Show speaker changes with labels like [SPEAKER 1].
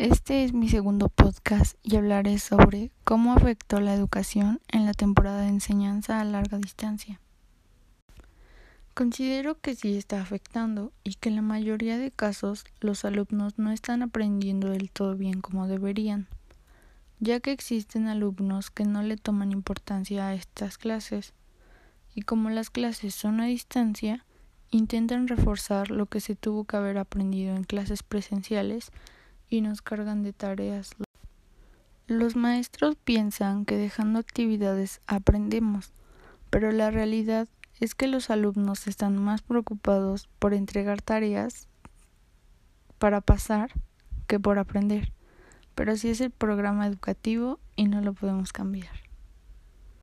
[SPEAKER 1] Este es mi segundo podcast y hablaré sobre cómo afectó la educación en la temporada de enseñanza a larga distancia. Considero que sí está afectando y que en la mayoría de casos los alumnos no están aprendiendo del todo bien como deberían, ya que existen alumnos que no le toman importancia a estas clases y como las clases son a distancia, intentan reforzar lo que se tuvo que haber aprendido en clases presenciales y nos cargan de tareas. Los maestros piensan que dejando actividades aprendemos, pero la realidad es que los alumnos están más preocupados por entregar tareas para pasar que por aprender. Pero así es el programa educativo y no lo podemos cambiar.